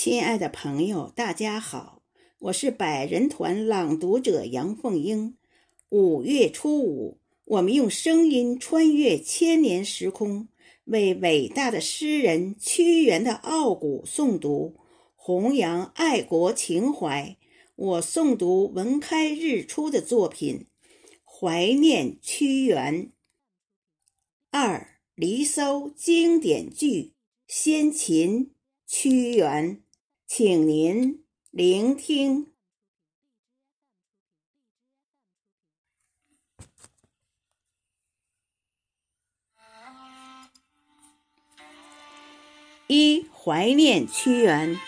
亲爱的朋友，大家好，我是百人团朗读者杨凤英。五月初五，我们用声音穿越千年时空，为伟大的诗人屈原的傲骨诵读，弘扬爱国情怀。我诵读文开日出的作品《怀念屈原》。二《离骚》经典句：先秦屈原。请您聆听。一怀念屈原。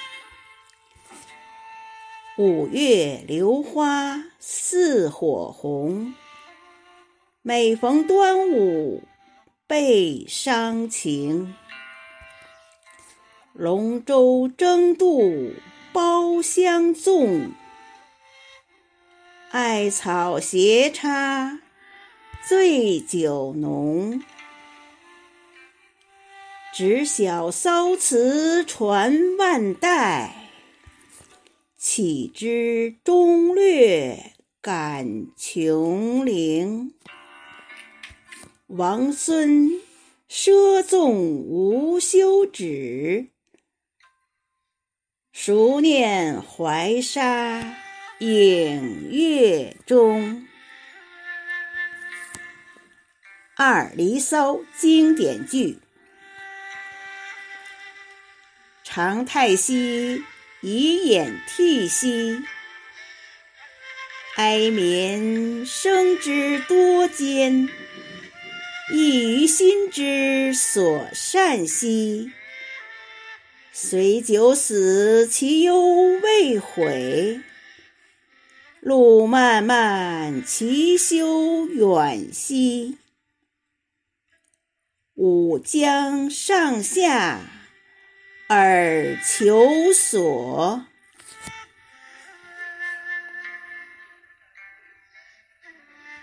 五月榴花似火红，每逢端午倍伤情。龙舟争渡包相纵，艾草斜插醉酒浓。只晓骚词传万代，岂知中略感琼龄。王孙奢纵无休止。熟念怀沙影月中。二《离骚》经典句：长太息以掩涕兮，哀民生之多艰，亦于心之所善兮。虽九死，其犹未悔；路漫漫，其修远兮。吾将上下而求索。